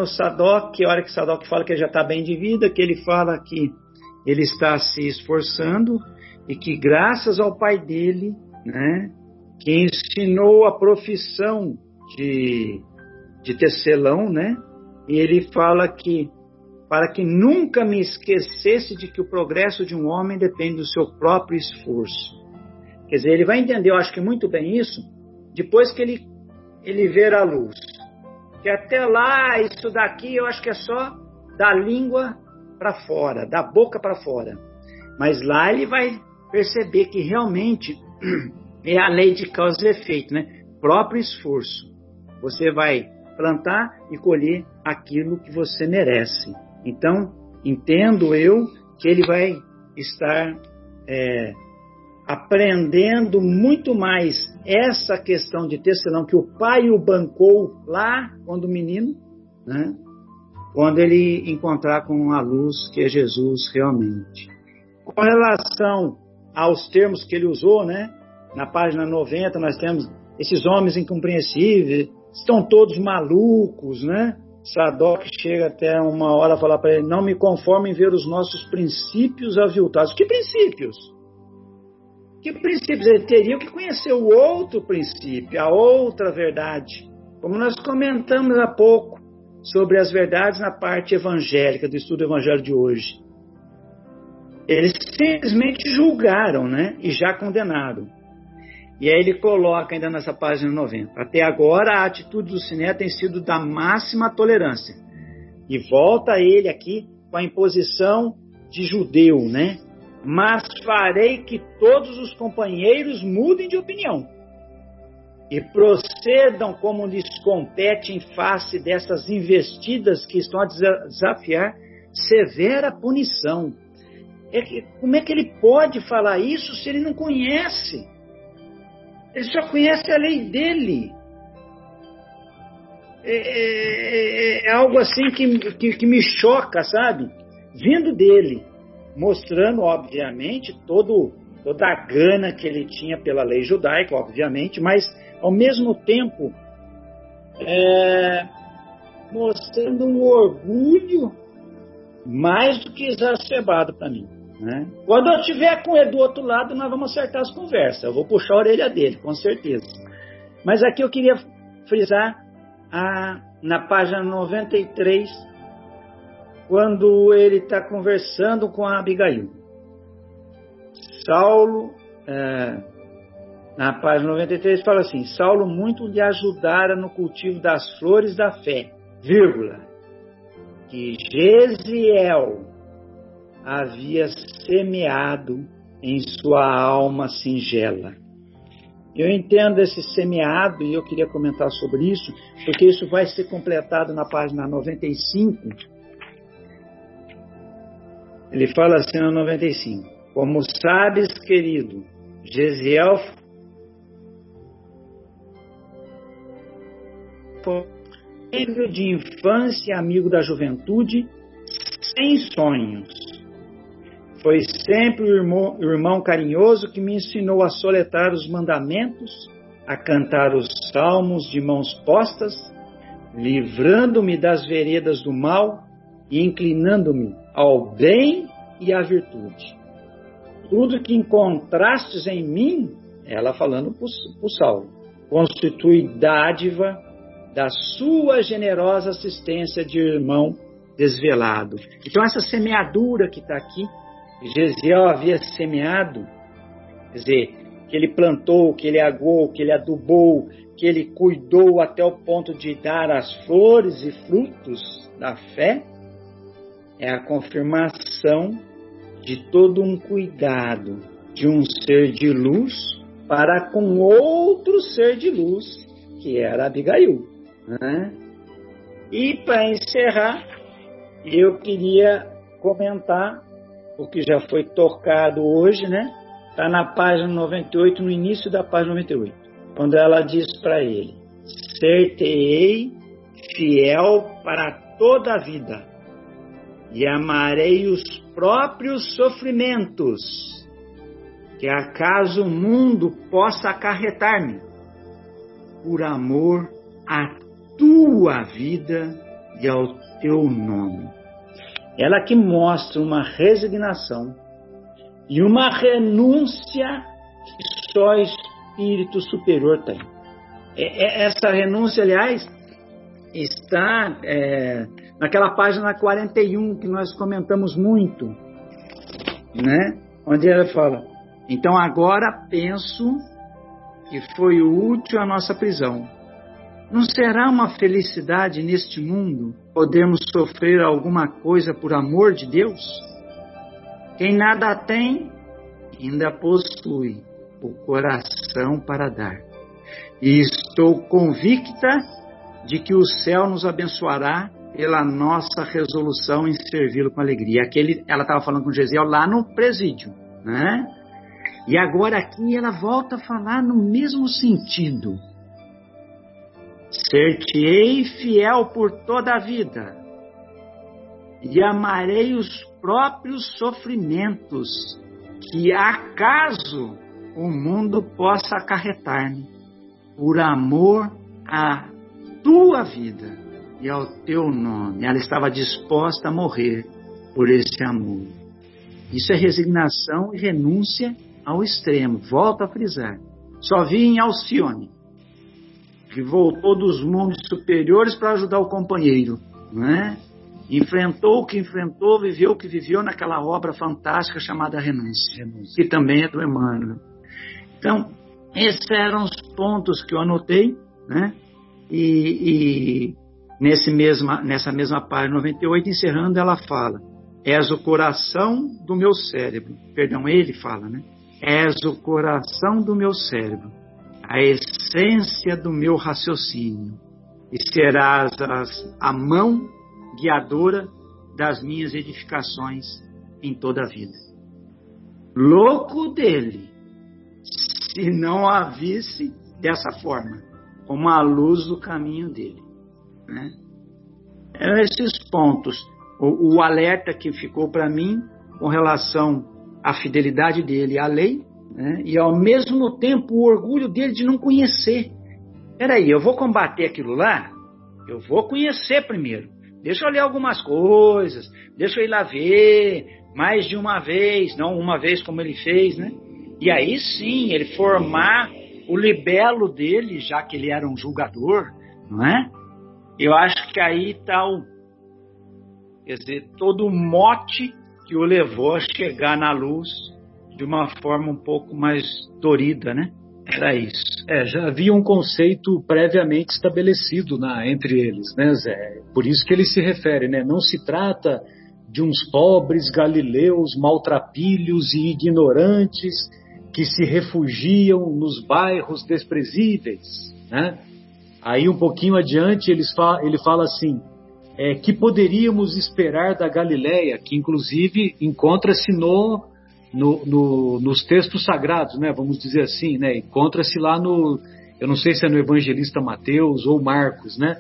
F: o Sadoc, a hora que Sadoc fala que ele já está bem de vida, que ele fala que ele está se esforçando e que graças ao pai dele, né, que ensinou a profissão de, de tecelão, né, e ele fala que para que nunca me esquecesse de que o progresso de um homem depende do seu próprio esforço. Quer dizer, ele vai entender, eu acho que muito bem isso, depois que ele, ele ver a luz. Que até lá, isso daqui, eu acho que é só da língua para fora, da boca para fora. Mas lá ele vai perceber que realmente *clears throat* é a lei de causa e efeito, né? Próprio esforço. Você vai plantar e colher aquilo que você merece. Então, entendo eu que ele vai estar é, aprendendo muito mais essa questão de tecelão que o pai o bancou lá quando menino, né? quando ele encontrar com a luz que é Jesus realmente. Com relação aos termos que ele usou, né? Na página 90 nós temos esses homens incompreensíveis, estão todos malucos, né? Sadoc chega até uma hora a falar para ele: Não me conformo em ver os nossos princípios aviltados. Que princípios? Que princípios? Ele teria que conhecer o outro princípio, a outra verdade. Como nós comentamos há pouco sobre as verdades na parte evangélica, do estudo do evangelho de hoje. Eles simplesmente julgaram, né? E já condenaram. E aí ele coloca ainda nessa página 90. Até agora a atitude do Siné tem sido da máxima tolerância. E volta ele aqui com a imposição de judeu, né? Mas farei que todos os companheiros mudem de opinião e procedam como lhes compete em face dessas investidas que estão a desafiar severa punição. É que, como é que ele pode falar isso se ele não conhece? Ele só conhece a lei dele. É, é, é, é algo assim que, que, que me choca, sabe? Vindo dele, mostrando, obviamente, todo, toda a gana que ele tinha pela lei judaica, obviamente, mas ao mesmo tempo é, mostrando um orgulho mais do que exacerbado para mim. Né? Quando eu estiver com ele do outro lado, nós vamos acertar as conversas. Eu vou puxar a orelha dele, com certeza. Mas aqui eu queria frisar a, na página 93, quando ele está conversando com a Abigail. Saulo, é, na página 93, fala assim: Saulo muito lhe ajudara no cultivo das flores da fé, vírgula, que Gesiel havia semeado em sua alma singela. Eu entendo esse semeado e eu queria comentar sobre isso, porque isso vai ser completado na página 95. Ele fala assim no 95: Como sabes, querido, Gesiel foi de infância, amigo da juventude, sem sonhos. Foi sempre o irmão, irmão carinhoso que me ensinou a soletrar os mandamentos, a cantar os salmos de mãos postas, livrando-me das veredas do mal e inclinando-me ao bem e à virtude. Tudo que encontrastes em mim, ela falando para o Saulo, constitui dádiva da sua generosa assistência de irmão desvelado. Então, essa semeadura que está aqui Gesiel havia semeado, quer dizer, que ele plantou, que ele agou, que ele adubou, que ele cuidou até o ponto de dar as flores e frutos da fé, é a confirmação de todo um cuidado de um ser de luz para com outro ser de luz, que era Abigail. Né? E para encerrar, eu queria comentar o que já foi tocado hoje, né? Está na página 98, no início da página 98, quando ela diz para ele: Ser-te-ei fiel para toda a vida, e amarei os próprios sofrimentos, que acaso o mundo possa acarretar-me, por amor à tua vida e ao teu nome. Ela que mostra uma resignação e uma renúncia que só espírito superior tem. Essa renúncia, aliás, está é, naquela página 41 que nós comentamos muito, né? Onde ela fala: Então agora penso que foi útil a nossa prisão não será uma felicidade neste mundo podermos sofrer alguma coisa por amor de Deus? Quem nada tem, ainda possui o coração para dar. E estou convicta de que o céu nos abençoará pela nossa resolução em servi-lo com alegria. Aquele, ela estava falando com Gesiel lá no presídio, né? E agora aqui ela volta a falar no mesmo sentido. Ser-te-ei fiel por toda a vida, e amarei os próprios sofrimentos que acaso o mundo possa acarretar-me, por amor à tua vida e ao teu nome. Ela estava disposta a morrer por esse amor. Isso é resignação e renúncia ao extremo, volto a frisar. Só vi em Alcione, que voltou dos mundos superiores para ajudar o companheiro, né? Enfrentou o que enfrentou, viveu o que viveu naquela obra fantástica chamada Renúncia, que também é do Emmanuel. Então, esses eram os pontos que eu anotei, né? E, e nesse mesma, nessa mesma página 98, encerrando, ela fala: És o coração do meu cérebro. Perdão, ele fala, né? És o coração do meu cérebro, a essência do meu raciocínio, e serás a mão guiadora das minhas edificações em toda a vida. Louco dele, se não a visse dessa forma, como a luz do caminho dele. Né? Eram esses pontos. O, o alerta que ficou para mim com relação à fidelidade dele à lei né? e ao mesmo tempo o orgulho dele de não conhecer. Peraí, eu vou combater aquilo lá? Eu vou conhecer primeiro. Deixa eu ler algumas coisas, deixa eu ir lá ver mais de uma vez, não uma vez como ele fez, né? E aí sim, ele formar o libelo dele, já que ele era um julgador, não é? Eu acho que aí está o, quer dizer, todo o mote que o levou a chegar na luz de uma forma um pouco mais dorida, né? Era isso.
A: É, já havia um conceito previamente estabelecido na, entre eles, né, Zé? Por isso que ele se refere, né? Não se trata de uns pobres galileus maltrapilhos e ignorantes que se refugiam nos bairros desprezíveis. Né? Aí um pouquinho adiante ele fala, ele fala assim, é, que poderíamos esperar da Galileia, que inclusive encontra-se no, no, no, nos textos sagrados, né? vamos dizer assim, né? encontra-se lá no, eu não sei se é no evangelista Mateus ou Marcos, né?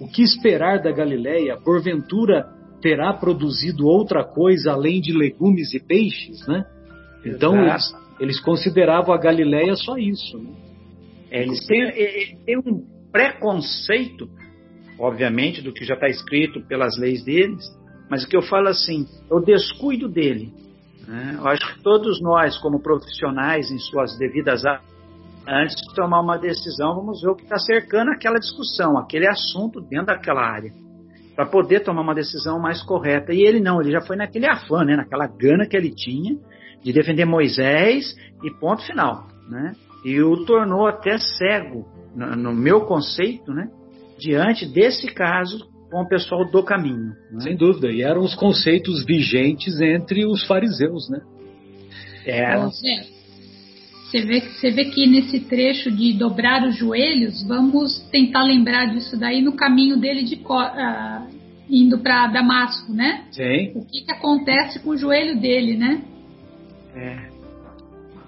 A: O que esperar da Galileia? Porventura terá produzido outra coisa além de legumes e peixes, né? Então, Exato. Eles consideravam a Galileia só isso. Né?
F: É, eles têm, têm um preconceito, obviamente, do que já está escrito pelas leis deles, mas o que eu falo assim, o descuido dele. Né? Eu acho que todos nós, como profissionais em suas devidas áreas, antes de tomar uma decisão, vamos ver o que está cercando aquela discussão, aquele assunto dentro daquela área, para poder tomar uma decisão mais correta. E ele não, ele já foi naquele afã, né? naquela gana que ele tinha de defender Moisés e ponto final, né? E o tornou até cego, no, no meu conceito, né? Diante desse caso com o pessoal do caminho.
A: Né? Sem dúvida, e eram os conceitos vigentes entre os fariseus, né?
C: É. Você vê, você vê que nesse trecho de dobrar os joelhos, vamos tentar lembrar disso daí no caminho dele de uh, indo para Damasco, né?
A: Sim.
C: O que, que acontece com o joelho dele, né?
A: É.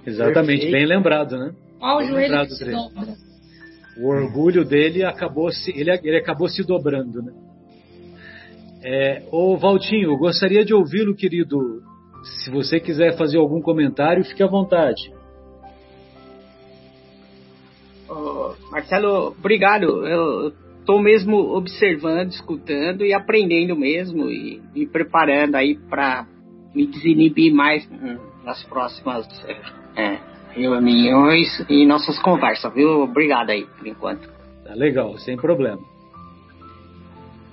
A: Exatamente, Perfeito. bem lembrado, né?
C: Olha
A: o
C: joelho lembrado, que se dobra.
A: O orgulho dele acabou se, ele, ele acabou se dobrando, né? É, ô Valtinho, gostaria de ouvi-lo, querido. Se você quiser fazer algum comentário, fique à vontade.
G: Marcelo, obrigado. Eu estou mesmo observando, escutando e aprendendo mesmo e me preparando aí para me desinibir mais nas próximas é, reuniões e nossas conversas, viu? Obrigado aí, por enquanto.
A: Tá legal, sem problema.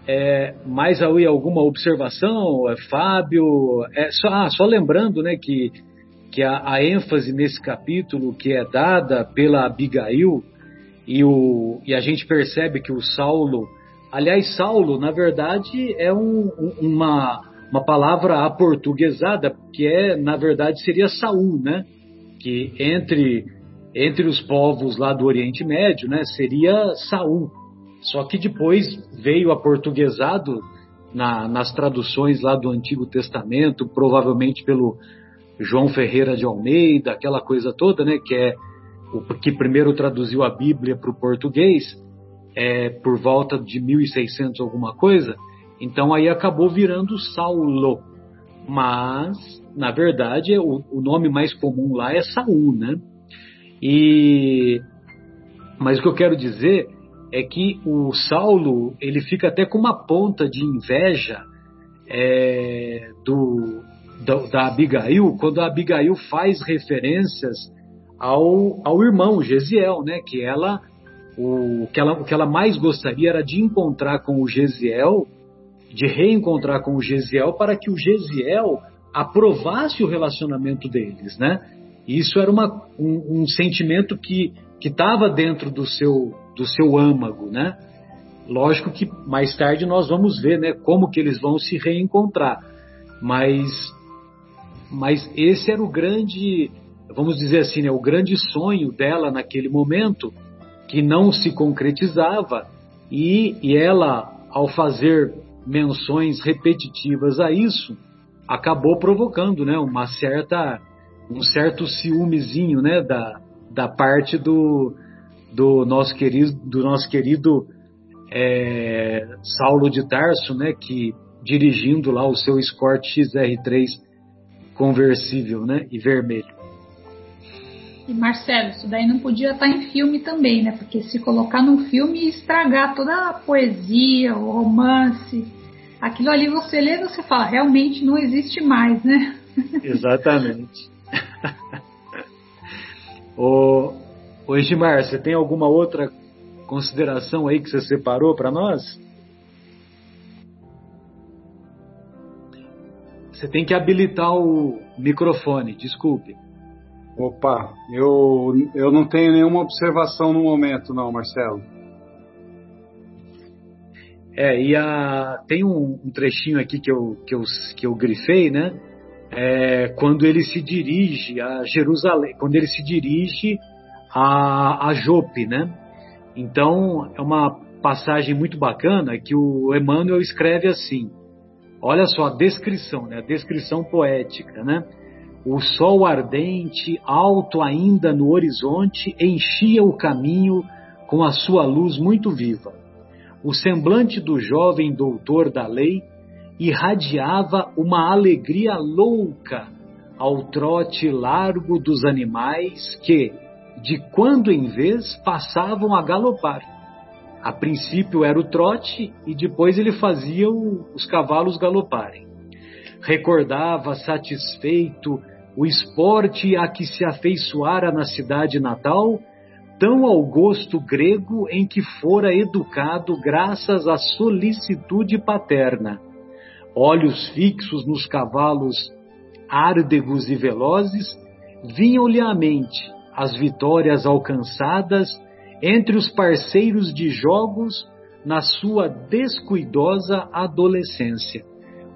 A: É, mais aí alguma observação, é, Fábio? É, só, ah, só lembrando né, que, que a, a, ênfase nesse capítulo que é dada pela Abigail e, o, e a gente percebe que o Saulo, aliás, Saulo, na verdade, é um, uma, uma palavra aportuguesada, que é, na verdade, seria Saul, né? Que entre, entre os povos lá do Oriente Médio, né, seria Saul. Só que depois veio aportuguesado na, nas traduções lá do Antigo Testamento, provavelmente pelo João Ferreira de Almeida, aquela coisa toda, né, que é o que primeiro traduziu a Bíblia para o português, é, por volta de 1600 alguma coisa, então aí acabou virando Saulo. Mas, na verdade, o, o nome mais comum lá é Saul, né? E mas o que eu quero dizer é que o Saulo ele fica até com uma ponta de inveja é, do, da, da Abigail, quando a Abigail faz referências ao, ao irmão Gesiel, né? Que ela o que, ela, o que ela mais gostaria era de encontrar com o Gesiel, de reencontrar com o Gesiel, para que o Gesiel aprovasse o relacionamento deles, né? E isso era uma, um, um sentimento que estava dentro do seu, do seu âmago, né? Lógico que mais tarde nós vamos ver, né, como que eles vão se reencontrar. Mas, mas esse era o grande, vamos dizer assim, né, o grande sonho dela naquele momento, que não se concretizava, e, e ela, ao fazer menções repetitivas a isso, acabou provocando, né, uma certa, um certo ciúmezinho, né, da, da parte do, do nosso querido, do nosso querido é, Saulo de Tarso, né, que dirigindo lá o seu Escort XR3 conversível, né, e vermelho.
C: E Marcelo, isso daí não podia estar em filme também, né? Porque se colocar num filme e estragar toda a poesia, o romance, aquilo ali você lê, você fala, realmente não existe mais, né? *laughs*
A: Exatamente. ô, ô Edmar, você tem alguma outra consideração aí que você separou para nós? Você tem que habilitar o microfone, desculpe.
B: Opa, eu, eu não tenho nenhuma observação no momento, não, Marcelo.
A: É, e a, tem um, um, trechinho aqui que eu, que eu, que eu grifei, né? É, quando ele se dirige a Jerusalém, quando ele se dirige a, a Jope, né? Então, é uma passagem muito bacana que o Emmanuel escreve assim. Olha só a descrição, né? A descrição poética, né? O sol ardente, alto ainda no horizonte, enchia o caminho com a sua luz muito viva. O semblante do jovem doutor da lei irradiava uma alegria louca ao trote largo dos animais que, de quando em vez, passavam a galopar. A princípio era o trote e depois ele fazia o, os cavalos galoparem. Recordava satisfeito o esporte a que se afeiçoara na cidade natal, tão ao gosto grego em que fora educado graças à solicitude paterna. Olhos fixos nos cavalos árdegos e velozes, vinham-lhe à mente as vitórias alcançadas entre os parceiros de jogos na sua descuidosa adolescência.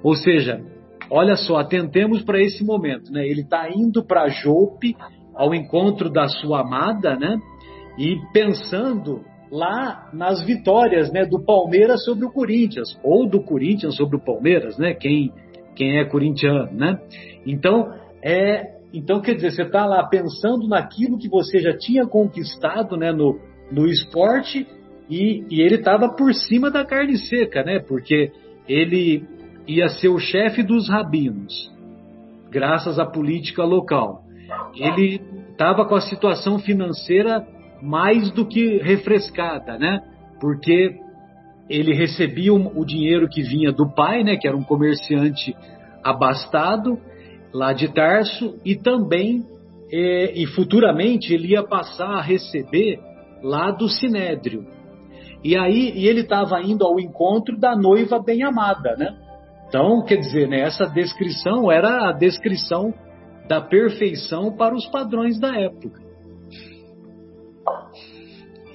A: Ou seja, olha só, atentemos para esse momento, né? Ele está indo para Jope ao encontro da sua amada, né? E pensando lá nas vitórias, né, do Palmeiras sobre o Corinthians ou do Corinthians sobre o Palmeiras, né? Quem quem é corintiano, né? Então é então, quer dizer, você está lá pensando naquilo que você já tinha conquistado né, no, no esporte e, e ele estava por cima da carne seca, né? Porque ele ia ser o chefe dos rabinos, graças à política local. Ele estava com a situação financeira mais do que refrescada, né? Porque ele recebia o dinheiro que vinha do pai, né? Que era um comerciante abastado lá de Tarso e também é, e futuramente ele ia passar a receber lá do Sinédrio. E aí e ele estava indo ao encontro da noiva bem amada, né? Então, quer dizer, né, essa descrição era a descrição da perfeição para os padrões da época.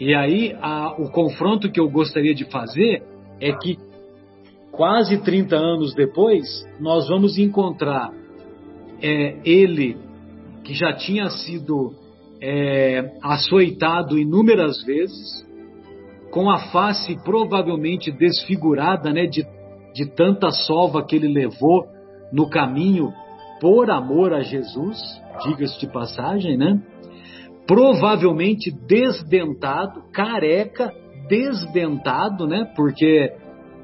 A: E aí, a, o confronto que eu gostaria de fazer é que, quase 30 anos depois, nós vamos encontrar é, ele, que já tinha sido é, açoitado inúmeras vezes, com a face provavelmente desfigurada né, de, de tanta sova que ele levou no caminho por amor a Jesus, diga-se de passagem, né? Provavelmente desdentado, careca, desdentado, né? Porque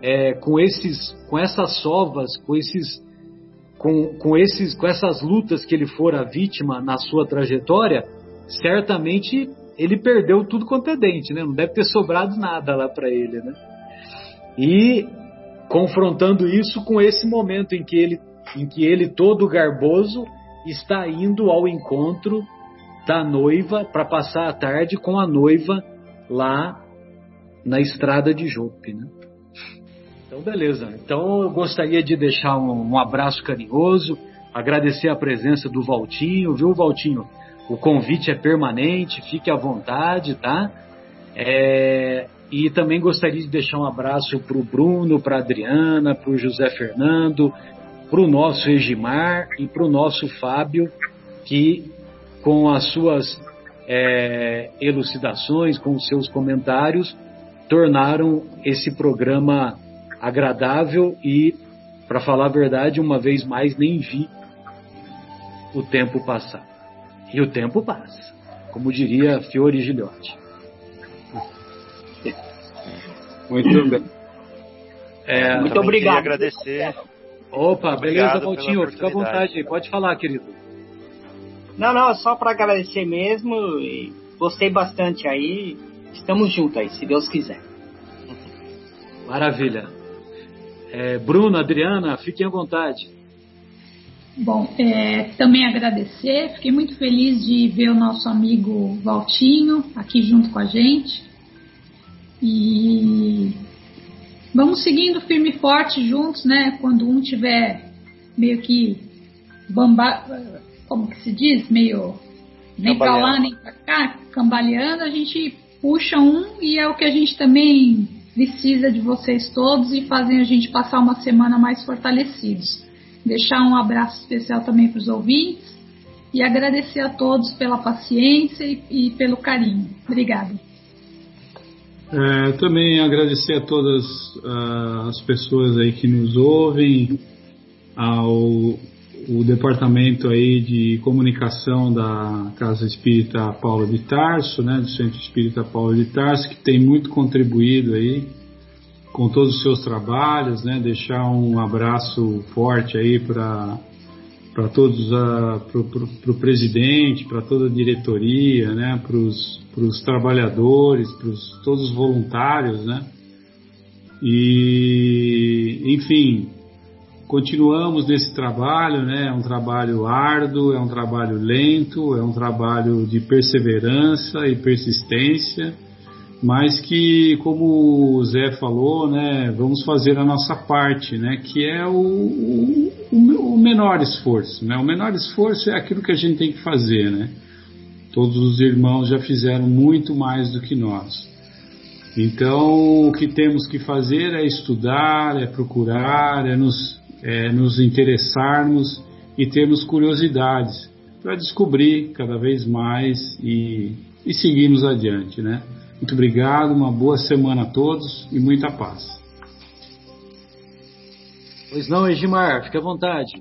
A: é, com esses, com essas sovas, com esses com, com, esses, com essas lutas que ele fora vítima na sua trajetória, certamente ele perdeu tudo quanto é dente, né? Não deve ter sobrado nada lá para ele, né? E confrontando isso com esse momento em que ele em que ele, todo garboso, está indo ao encontro da noiva para passar a tarde com a noiva lá na estrada de Jope, né? Então, beleza. Então, eu gostaria de deixar um, um, abraço carinhoso, agradecer a presença do Valtinho, viu, Valtinho? O convite é permanente, fique à vontade, tá? É, e também gostaria de deixar um abraço para o Bruno, para Adriana, para o José Fernando, para o nosso Egimar e para o nosso Fábio, que com as suas é, elucidações, com os seus comentários, tornaram esse programa agradável e, para falar a verdade, uma vez mais nem vi o tempo passar. E o tempo passa, como diria Fiore Gilhote.
B: Muito bem.
G: É, Muito obrigado.
D: agradecer.
A: Opa, beleza, Valtinho. Fica à vontade. Pode falar, querido.
G: Não, não, só para agradecer mesmo. gostei bastante aí. Estamos juntos aí, se Deus quiser.
A: Maravilha. É, Bruno, Adriana, fiquem à vontade.
C: Bom, é, também agradecer, fiquei muito feliz de ver o nosso amigo Valtinho aqui junto com a gente. E vamos seguindo firme e forte juntos, né? Quando um tiver meio que bamba, como que se diz, meio nem para lá nem para cá, cambaleando, a gente puxa um e é o que a gente também precisa de vocês todos e fazem a gente passar uma semana mais fortalecidos. Deixar um abraço especial também para os ouvintes e agradecer a todos pela paciência e, e pelo carinho. Obrigada.
E: É, também agradecer a todas uh, as pessoas aí que nos ouvem, ao o departamento aí de comunicação da Casa Espírita Paulo de Tarso, né, do Centro Espírita Paulo de Tarso, que tem muito contribuído aí com todos os seus trabalhos, né, deixar um abraço forte aí para para todos para o presidente, para toda a diretoria, né, para os trabalhadores, para todos os voluntários, né, e enfim continuamos nesse trabalho, né? É um trabalho árduo, é um trabalho lento, é um trabalho de perseverança e persistência, mas que, como o Zé falou, né? Vamos fazer a nossa parte, né? Que é o, o, o menor esforço, né? O menor esforço é aquilo que a gente tem que fazer, né? Todos os irmãos já fizeram muito mais do que nós. Então, o que temos que fazer é estudar, é procurar, é nos é, nos interessarmos e termos curiosidades para descobrir cada vez mais e, e seguirmos adiante, né? Muito obrigado, uma boa semana a todos e muita paz.
A: Pois não, Edmar, fique à vontade.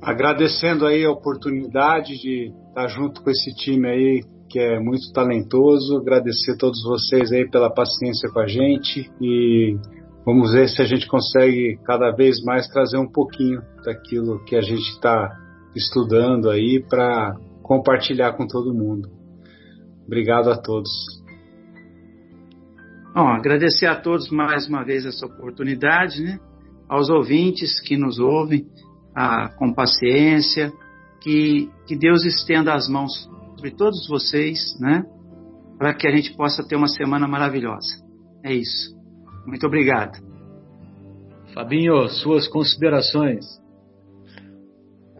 B: Agradecendo aí a oportunidade de estar junto com esse time aí que é muito talentoso, agradecer a todos vocês aí pela paciência com a gente e Vamos ver se a gente consegue cada vez mais trazer um pouquinho daquilo que a gente está estudando aí para compartilhar com todo mundo. Obrigado a todos.
F: Bom, agradecer a todos mais uma vez essa oportunidade, né? Aos ouvintes que nos ouvem, a, com paciência, que, que Deus estenda as mãos sobre todos vocês, né? Para que a gente possa ter uma semana maravilhosa. É isso. Muito obrigado.
A: Fabinho, suas considerações.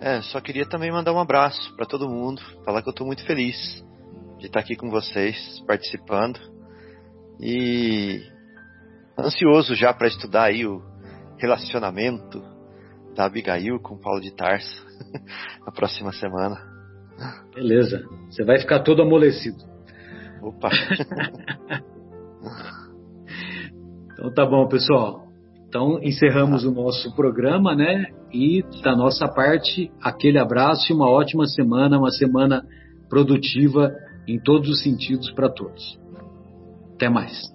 D: É, só queria também mandar um abraço para todo mundo, falar que eu estou muito feliz de estar aqui com vocês, participando e ansioso já para estudar aí o relacionamento da Abigail com Paulo de Tarso *laughs* na próxima semana.
A: Beleza, você vai ficar todo amolecido.
D: Opa! *laughs*
A: Então tá bom, pessoal. Então encerramos o nosso programa, né? E da nossa parte, aquele abraço e uma ótima semana, uma semana produtiva em todos os sentidos para todos. Até mais.